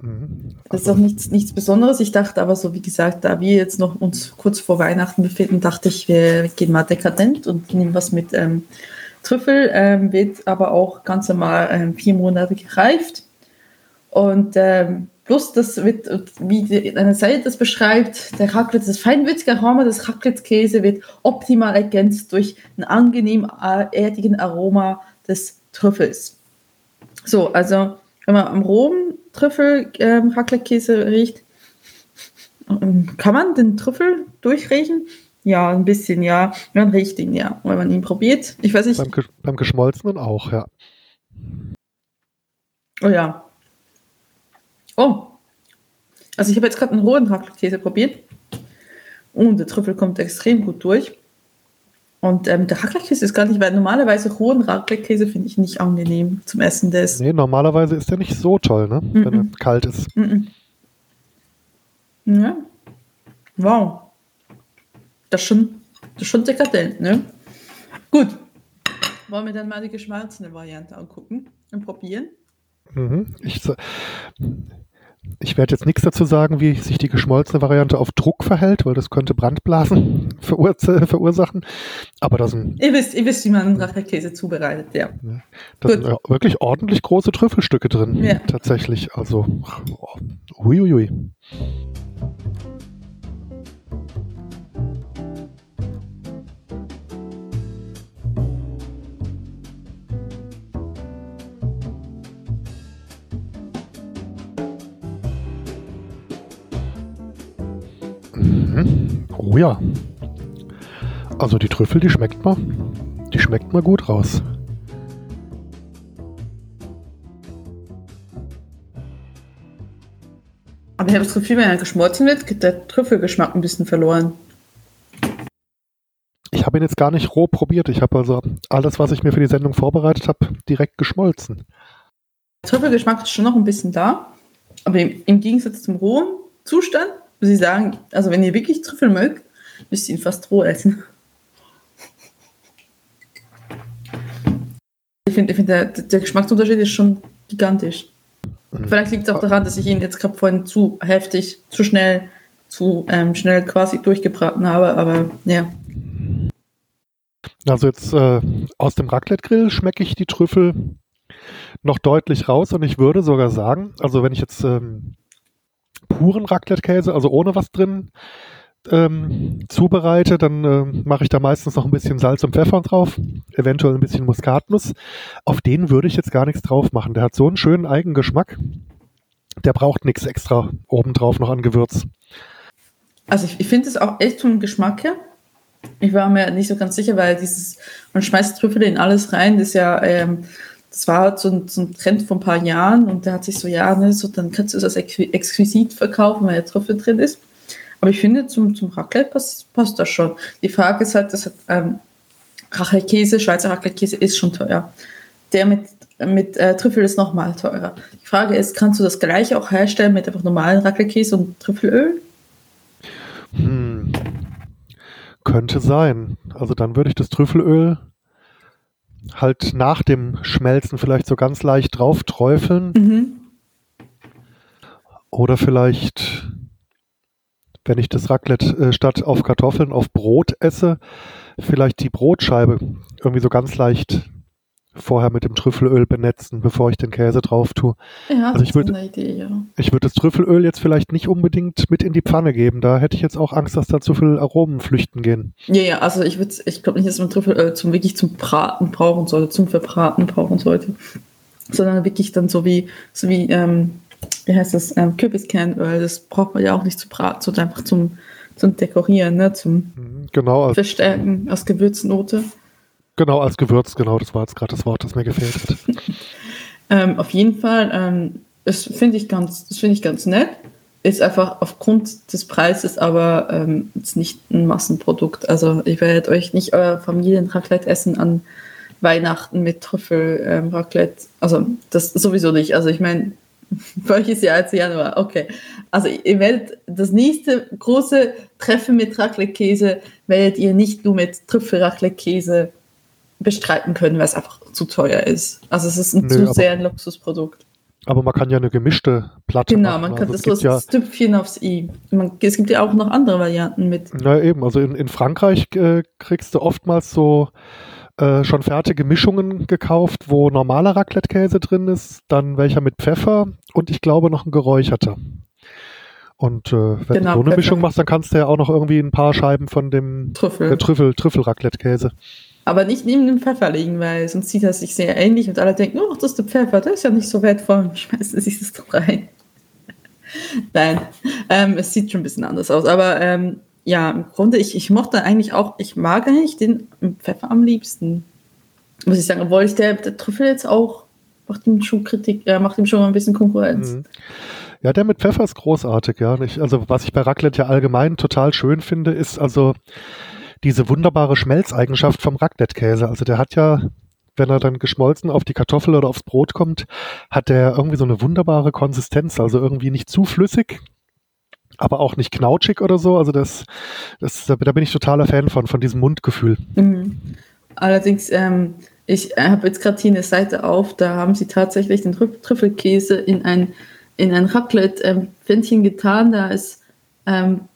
Mhm. Das ist auch nichts, nichts Besonderes. Ich dachte aber so, wie gesagt, da wir jetzt noch uns kurz vor Weihnachten befinden, dachte ich, wir gehen mal dekadent und nehmen was mit ähm, Trüffel ähm, wird aber auch ganz normal ähm, vier Monate gereift. Und ähm, plus, das wird, wie eine Seite das beschreibt, der Raclette, das feinwürzige Aroma des Raclette-Käse wird optimal ergänzt durch einen angenehm äh, erdigen Aroma des Trüffels. So, also wenn man am rohen Trüffel ähm, Raclette-Käse riecht, ähm, kann man den Trüffel durchriechen. Ja, ein bisschen, ja. Man riecht ihn, ja, wenn man ihn probiert. Ich weiß nicht. Beim, beim Geschmolzenen auch, ja. Oh ja. Oh. Also ich habe jetzt gerade einen rohen Raclette-Käse probiert. Und der Trüffel kommt extrem gut durch. Und ähm, der Raclette-Käse ist gar nicht, weil normalerweise rohen Raclette-Käse finde ich nicht angenehm zum Essen des. Nee, normalerweise ist der nicht so toll, ne? Mm -mm. Wenn er kalt ist. Mm ja. Wow das ist schon, das schon dekadent, ne? Gut. Wollen wir dann mal die geschmalzene Variante angucken und probieren? Mhm. Ich, ich werde jetzt nichts dazu sagen, wie sich die geschmolzene Variante auf Druck verhält, weil das könnte Brandblasen verur verursachen. Aber das sind. Ihr wisst, ihr wisst, wie man einen Raclette-Käse zubereitet, ja. Da sind wirklich ordentlich große Trüffelstücke drin. Ja. Tatsächlich. Also, huiuiui. Mhm. Oh ja. Also die Trüffel, die schmeckt mal. Die schmeckt mal gut raus. Aber ich habe das Gefühl, wenn er geschmolzen wird, geht der Trüffelgeschmack ein bisschen verloren. Ich habe ihn jetzt gar nicht roh probiert. Ich habe also alles, was ich mir für die Sendung vorbereitet habe, direkt geschmolzen. Der Trüffelgeschmack ist schon noch ein bisschen da. Aber im Gegensatz zum rohen Zustand muss ich sagen, also wenn ihr wirklich Trüffel mögt, müsst ihr ihn fast roh essen. Ich finde, find der, der Geschmacksunterschied ist schon gigantisch. Mhm. Vielleicht liegt es auch daran, dass ich ihn jetzt gerade vorhin zu heftig, zu schnell, zu ähm, schnell quasi durchgebraten habe, aber ja. Also jetzt äh, aus dem Raclette-Grill schmecke ich die Trüffel noch deutlich raus und ich würde sogar sagen, also wenn ich jetzt ähm, puren Raclette-Käse, also ohne was drin, ähm, zubereite, dann äh, mache ich da meistens noch ein bisschen Salz und Pfeffer drauf, eventuell ein bisschen Muskatnuss. Auf den würde ich jetzt gar nichts drauf machen. Der hat so einen schönen Eigengeschmack. Der braucht nichts extra obendrauf noch an Gewürz. Also ich, ich finde es auch echt vom Geschmack her. Ich war mir nicht so ganz sicher, weil dieses, man schmeißt Trüffel in alles rein, das ist ja, ähm, das war halt so ein, so ein, Trend von ein paar Jahren und der hat sich so, ja, ne, so, dann kannst du das exquisit verkaufen, weil ja Trüffel drin ist. Aber ich finde, zum, zum Raclette passt, passt das schon. Die Frage ist halt, dass hat, ähm, Raclette-Käse, Schweizer Raclette-Käse ist schon teuer. Der mit, mit äh, Trüffel ist nochmal teurer. Die Frage ist, kannst du das gleiche auch herstellen mit einfach normalen Raclette-Käse und Trüffelöl? Hm. Könnte sein. Also dann würde ich das Trüffelöl halt nach dem Schmelzen vielleicht so ganz leicht drauf träufeln. Mhm. Oder vielleicht wenn ich das Raclette äh, statt auf Kartoffeln auf Brot esse, vielleicht die Brotscheibe irgendwie so ganz leicht vorher mit dem Trüffelöl benetzen, bevor ich den Käse drauf tue. Ja, also ich würde, eine Idee, ja. Ich würde das Trüffelöl jetzt vielleicht nicht unbedingt mit in die Pfanne geben. Da hätte ich jetzt auch Angst, dass da zu viel Aromen flüchten gehen. Ja, ja, also ich würde, ich glaube nicht, dass man Trüffelöl zum wirklich zum Braten brauchen sollte, zum Verbraten brauchen sollte, sondern wirklich dann so wie, so wie ähm, wie heißt das, ähm, Kürbiskernöl, das braucht man ja auch nicht zu braten, sondern einfach zum, zum Dekorieren, ne? zum mhm, genau, als, Verstärken als Gewürznote. Genau, als Gewürz, genau, das war jetzt gerade das Wort, das mir gefehlt hat. ähm, auf jeden Fall, ähm, das finde ich ganz, das finde ich ganz nett. Ist einfach aufgrund des Preises aber ähm, ist nicht ein Massenprodukt. Also ich werde euch nicht euer Familienraclette essen an Weihnachten mit Trüffel ähm. Also das sowieso nicht. Also ich meine, welches Jahr als Januar? Okay. Also ihr werdet das nächste große Treffen mit Raclette-Käse werdet ihr nicht nur mit Trüffel-Raclette-Käse bestreiten können, weil es einfach zu teuer ist. Also es ist ein Nö, zu sehr ein Luxusprodukt. Aber man kann ja eine gemischte Platte genau, machen. Genau, man kann also das so ja, Stüpfchen aufs i. Man, es gibt ja auch noch andere Varianten mit. Na eben, also in, in Frankreich äh, kriegst du oftmals so äh, schon fertige Mischungen gekauft, wo normaler Raclette-Käse drin ist, dann welcher mit Pfeffer und ich glaube noch ein geräucherter. Und äh, wenn genau, du so eine Pfeffer. Mischung machst, dann kannst du ja auch noch irgendwie ein paar Scheiben von dem Trüffel, äh, Trüffel, Trüffel-Raclette-Käse. Aber nicht neben dem Pfeffer legen, weil sonst sieht das sich sehr ähnlich und alle denken, oh, das ist der Pfeffer, der ist ja nicht so wertvoll. Schmeißen sich das doch rein. Nein, ähm, es sieht schon ein bisschen anders aus. Aber ähm, ja, im Grunde, ich, ich mochte eigentlich auch, ich mag eigentlich den Pfeffer am liebsten. Muss ich sagen, obwohl ich der, der Trüffel jetzt auch macht ihm schon Kritik, äh, macht ihm schon mal ein bisschen Konkurrenz. Mhm. Ja, der mit Pfeffer ist großartig, ja. Ich, also was ich bei Raclette ja allgemein total schön finde, ist also diese wunderbare Schmelzeigenschaft vom Raclette-Käse. Also der hat ja, wenn er dann geschmolzen auf die Kartoffel oder aufs Brot kommt, hat der irgendwie so eine wunderbare Konsistenz. Also irgendwie nicht zu flüssig, aber auch nicht knautschig oder so. Also das, das, da bin ich totaler Fan von, von diesem Mundgefühl. Mhm. Allerdings, ähm, ich habe jetzt gerade hier eine Seite auf, da haben sie tatsächlich den Trüffelkäse in ein, in ein Raclette-Pfännchen ähm, getan. Da ist, ähm,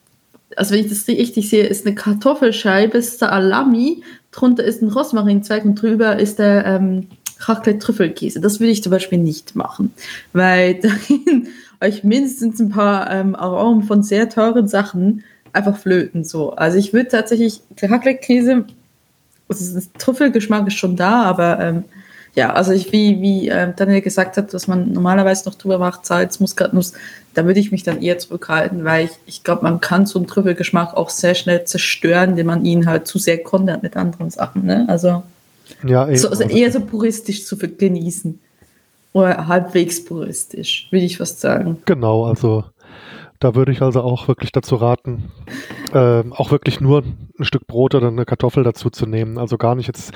also wenn ich das richtig sehe, ist eine Kartoffelscheibe, Salami, drunter ist ein Rosmarinzweig und drüber ist der ähm, Raclette-Trüffelkäse. Das würde ich zum Beispiel nicht machen, weil darin euch mindestens ein paar ähm, Aromen von sehr teuren Sachen einfach flöten. So. Also ich würde tatsächlich, Raclette-Käse, also Trüffelgeschmack ist schon da, aber ähm, ja, also ich, wie, wie ähm, Daniel gesagt hat, dass man normalerweise noch drüber macht, Salz, Muskatnuss, da würde ich mich dann eher zurückhalten, weil ich, ich glaube, man kann so einen Trüffelgeschmack auch sehr schnell zerstören, indem man ihn halt zu sehr kontert mit anderen Sachen. Ne? Also, ja, so, also eher so puristisch zu genießen. Oder halbwegs puristisch, würde ich fast sagen. Genau, also da würde ich also auch wirklich dazu raten, äh, auch wirklich nur ein Stück Brot oder eine Kartoffel dazu zu nehmen. Also gar nicht jetzt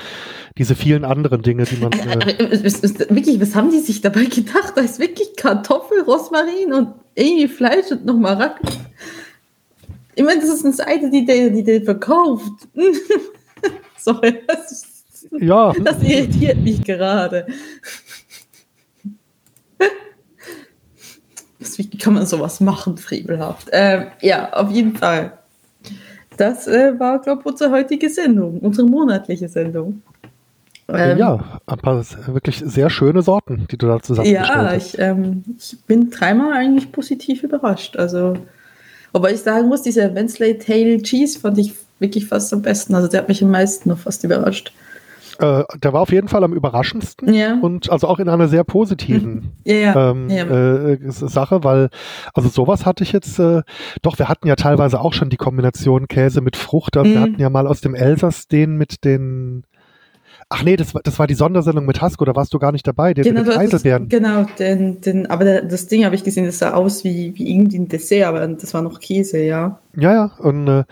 diese vielen anderen Dinge, die man. Äh, äh, wirklich, was haben die sich dabei gedacht? Da ist wirklich Kartoffel, Rosmarin und irgendwie Fleisch und nochmal Rack. Ich meine, das ist eine Seite, die der, die der verkauft. Sorry, das, ja. das irritiert mich gerade. Wie kann man sowas machen, frevelhaft? Ähm, ja, auf jeden Fall. Das äh, war, glaube ich, unsere heutige Sendung, unsere monatliche Sendung. Ähm, ja, ein paar wirklich sehr schöne Sorten, die du da zusammengestellt ja, hast. Ja, ich, ähm, ich bin dreimal eigentlich positiv überrascht. Also Wobei ich sagen muss, dieser Wensley Tail Cheese fand ich wirklich fast am besten. Also der hat mich am meisten noch fast überrascht. Äh, der war auf jeden Fall am überraschendsten ja. und also auch in einer sehr positiven mhm. ja, ja. Ähm, äh, Sache, weil also sowas hatte ich jetzt, äh, doch wir hatten ja teilweise auch schon die Kombination Käse mit Frucht, also mhm. wir hatten ja mal aus dem Elsass den mit den Ach nee, das war, das war die Sondersendung mit Hasko, da warst du gar nicht dabei, den genau, Heidelbeeren. genau, den, den, aber der, das Ding habe ich gesehen, das sah aus wie, wie irgendwie ein Dessert, aber das war noch Käse, ja. Ja, ja, und äh,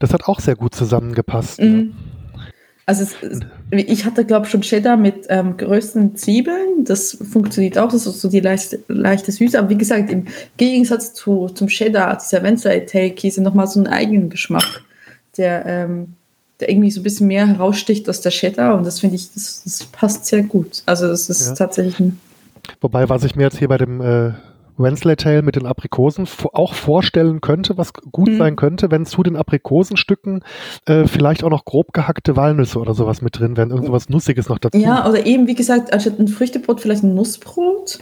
das hat auch sehr gut zusammengepasst. Mhm. Ja. Also es, ich hatte, glaube ich, schon Cheddar mit ähm, größten Zwiebeln. Das funktioniert auch. Das ist so die leichte, leichte Süße. Aber wie gesagt, im Gegensatz zu, zum Cheddar, dieser Wednesday Tail Käse, nochmal so einen eigenen Geschmack, der ähm, der irgendwie so ein bisschen mehr heraussticht aus der Cheddar und das finde ich, das, das, passt sehr gut. Also das ist ja. tatsächlich ein Wobei, was ich mir jetzt hier bei dem äh, Wensley Tail mit den Aprikosen auch vorstellen könnte, was gut mhm. sein könnte, wenn zu den Aprikosenstücken äh, vielleicht auch noch grob gehackte Walnüsse oder sowas mit drin wären, irgendwas Nussiges noch dazu. Ja, oder eben, wie gesagt, anstatt ein Früchtebrot vielleicht ein Nussbrot.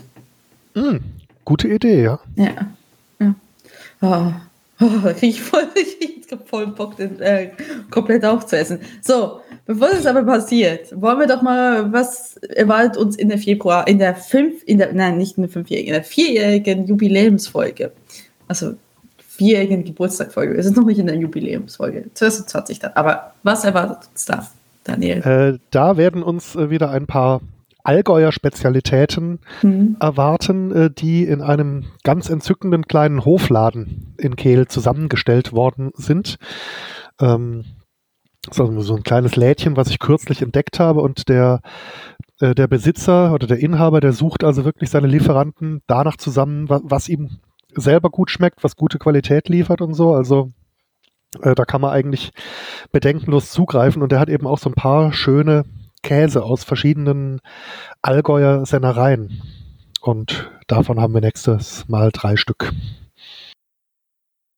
Mhm. Gute Idee, ja. Ja. ja. Oh, oh, da kriege ich voll, voll Bock, den äh, komplett aufzuessen. So, bevor das aber passiert, wollen wir doch mal, was erwartet uns in der Februar, in der fünf, in der, nein, nicht in der fünfjährigen, in der vierjährigen Jubiläumsfolge. Also vierjährigen Geburtstagfolge. Wir sind noch nicht in der Jubiläumsfolge. 2020 dann. Aber was erwartet uns da, Daniel? Äh, da werden uns äh, wieder ein paar Allgäuer Spezialitäten mhm. erwarten, äh, die in einem ganz entzückenden kleinen Hofladen in Kehl zusammengestellt worden sind. Ähm, so ein kleines Lädchen, was ich kürzlich entdeckt habe und der äh, der Besitzer oder der Inhaber, der sucht also wirklich seine Lieferanten danach zusammen, was, was ihm selber gut schmeckt, was gute Qualität liefert und so. Also äh, da kann man eigentlich bedenkenlos zugreifen und der hat eben auch so ein paar schöne Käse aus verschiedenen Allgäuer Sennereien. Und davon haben wir nächstes Mal drei Stück.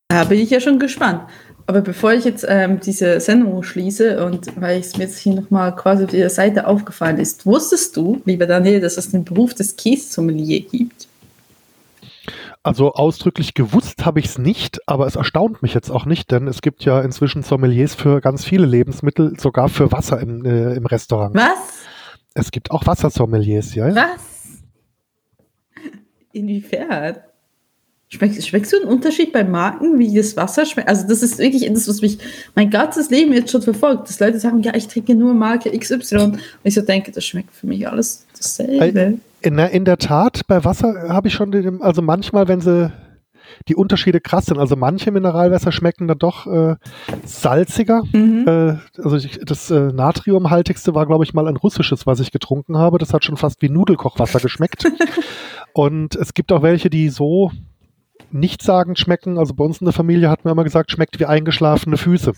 Da bin ich ja schon gespannt. Aber bevor ich jetzt ähm, diese Sendung schließe und weil es mir jetzt hier nochmal quasi auf der Seite aufgefallen ist, wusstest du, lieber Daniel, dass es den Beruf des Käsesommelier gibt? Also ausdrücklich gewusst habe ich es nicht, aber es erstaunt mich jetzt auch nicht, denn es gibt ja inzwischen Sommeliers für ganz viele Lebensmittel, sogar für Wasser im, äh, im Restaurant. Was? Es gibt auch Wassersommeliers, ja. Was? Inwiefern? Schmeckst, schmeckst du einen Unterschied bei Marken, wie das Wasser schmeckt? Also das ist wirklich das, was mich mein ganzes Leben jetzt schon verfolgt. Dass Leute sagen, ja, ich trinke nur Marke XY. Und ich so denke, das schmeckt für mich alles dasselbe. In, in der Tat, bei Wasser habe ich schon, den, also manchmal, wenn sie die Unterschiede krass sind. Also manche Mineralwässer schmecken dann doch äh, salziger. Mhm. Äh, also ich, das äh, Natriumhaltigste war, glaube ich, mal ein russisches, was ich getrunken habe. Das hat schon fast wie Nudelkochwasser geschmeckt. Und es gibt auch welche, die so nichtssagend schmecken. Also bei uns in der Familie hat man immer gesagt, schmeckt wie eingeschlafene Füße.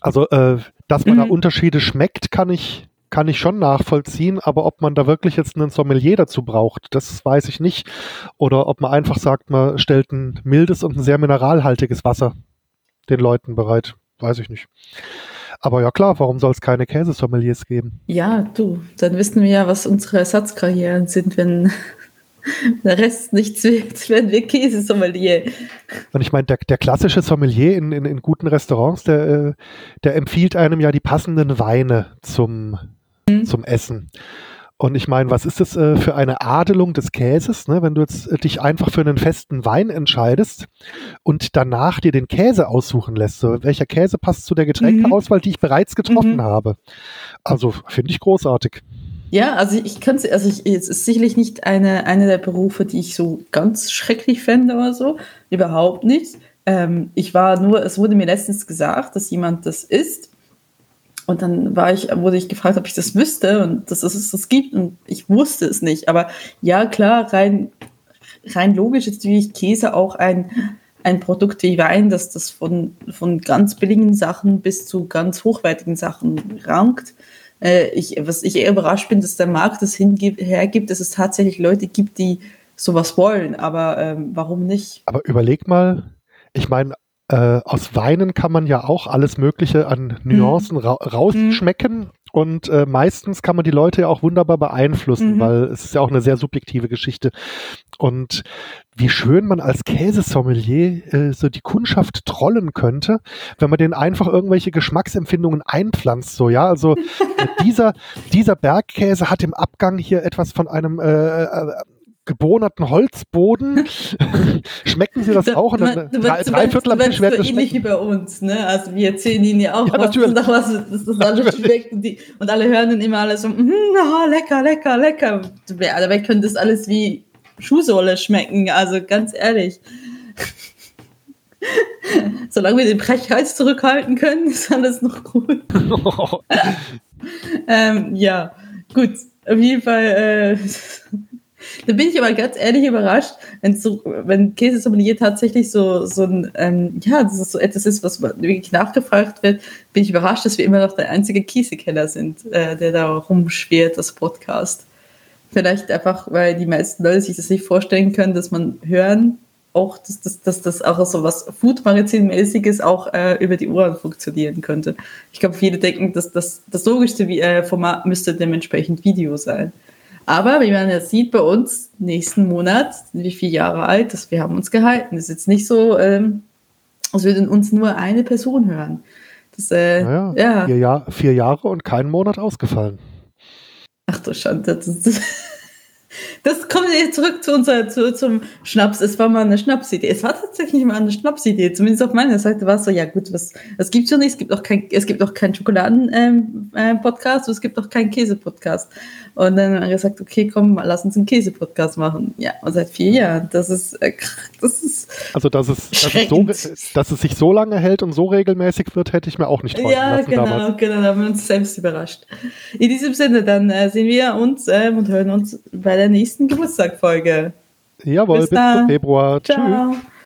Also, äh, dass man mhm. da Unterschiede schmeckt, kann ich kann ich schon nachvollziehen, aber ob man da wirklich jetzt einen Sommelier dazu braucht, das weiß ich nicht. Oder ob man einfach sagt, man stellt ein mildes und ein sehr mineralhaltiges Wasser den Leuten bereit, weiß ich nicht. Aber ja klar, warum soll es keine Käsesommeliers geben? Ja, du, dann wissen wir ja, was unsere Ersatzkarrieren sind, wenn der Rest nichts wird, werden wir Käsesommelier. Und ich meine, der, der klassische Sommelier in, in, in guten Restaurants, der, äh, der empfiehlt einem ja die passenden Weine zum Mhm. zum Essen. Und ich meine, was ist das äh, für eine Adelung des Käses, ne? wenn du jetzt äh, dich einfach für einen festen Wein entscheidest und danach dir den Käse aussuchen lässt. So, welcher Käse passt zu der Getränkeauswahl, mhm. die ich bereits getroffen mhm. habe? Also finde ich großartig. Ja, also ich kann es, also ich, es ist sicherlich nicht eine, eine der Berufe, die ich so ganz schrecklich fände oder so. Überhaupt nicht. Ähm, ich war nur, es wurde mir letztens gesagt, dass jemand das ist und dann war ich, wurde ich gefragt, ob ich das wüsste und dass es das gibt und ich wusste es nicht. Aber ja, klar, rein, rein logisch ist natürlich Käse auch ein, ein Produkt wie Wein, dass das von, von ganz billigen Sachen bis zu ganz hochwertigen Sachen rankt. Äh, ich, was ich eher überrascht bin, dass der Markt das hingibt, hergibt, dass es tatsächlich Leute gibt, die sowas wollen. Aber ähm, warum nicht? Aber überleg mal, ich meine, äh, aus Weinen kann man ja auch alles Mögliche an Nuancen mhm. ra rausschmecken. Mhm. Und äh, meistens kann man die Leute ja auch wunderbar beeinflussen, mhm. weil es ist ja auch eine sehr subjektive Geschichte. Und wie schön man als Käsesommelier äh, so die Kundschaft trollen könnte, wenn man denen einfach irgendwelche Geschmacksempfindungen einpflanzt. So, ja, also dieser, dieser Bergkäse hat im Abgang hier etwas von einem äh, äh gebohnerten Holzboden. Schmecken Sie das auch? Du, du, drei, du, drei Viertel am Tisch werden so ähnlich wie bei uns, ne? Also wir erzählen Ihnen ja auch ja, was, und was, dass das alles schmeckt und, die, und alle hören dann immer alles so, mm, oh, lecker, lecker, lecker. Dabei könnte das alles wie Schuhsohle schmecken, also ganz ehrlich. Solange wir den Brechhals zurückhalten können, ist alles noch gut. ähm, ja, gut. Auf jeden Fall äh, da bin ich aber ganz ehrlich überrascht, wenn so, wenn Käsesommelier tatsächlich so, so ein, ähm, ja, das ist so etwas ist, was wirklich nachgefragt wird, bin ich überrascht, dass wir immer noch der einzige Käsekeller sind, äh, der da rumschwirrt, das Podcast. Vielleicht einfach, weil die meisten Leute sich das nicht vorstellen können, dass man hören auch, dass, dass, dass das auch so was Food-Magazin-mäßiges auch äh, über die Ohren funktionieren könnte. Ich glaube, viele denken, dass das, das logischste äh, Format müsste dementsprechend Video sein. Aber wie man jetzt sieht bei uns, nächsten Monat sind wir vier Jahre alt, dass wir haben uns gehalten. Das ist jetzt nicht so, ähm, als würden uns nur eine Person hören. Das, äh, naja, ja. Vier, Jahr, vier Jahre und keinen Monat ausgefallen. Ach du Schande. Das, das, das kommt jetzt zurück zu unser, zu, zum Schnaps. Es war mal eine Schnapsidee. Es war tatsächlich mal eine Schnapsidee. Zumindest auf meiner Seite war es so, ja gut, was, es gibt schon nicht. Es gibt auch kein, es gibt auch keinen Schokoladen-Podcast ähm, äh, es gibt auch keinen Käse-Podcast. Und dann haben wir gesagt, okay, komm, lass uns einen Käse-Podcast machen. Ja, und seit vier Jahren. Das ist, äh, das ist. Also, dass es, dass es, so, dass es sich so lange hält und so regelmäßig wird, hätte ich mir auch nicht träumen Ja, lassen genau, damals. genau. Da haben wir uns selbst überrascht. In diesem Sinne, dann äh, sehen wir uns äh, und hören uns bei der nächsten Geburtstagfolge. Jawohl, bis, bis zum Februar. Ciao. Tschüss.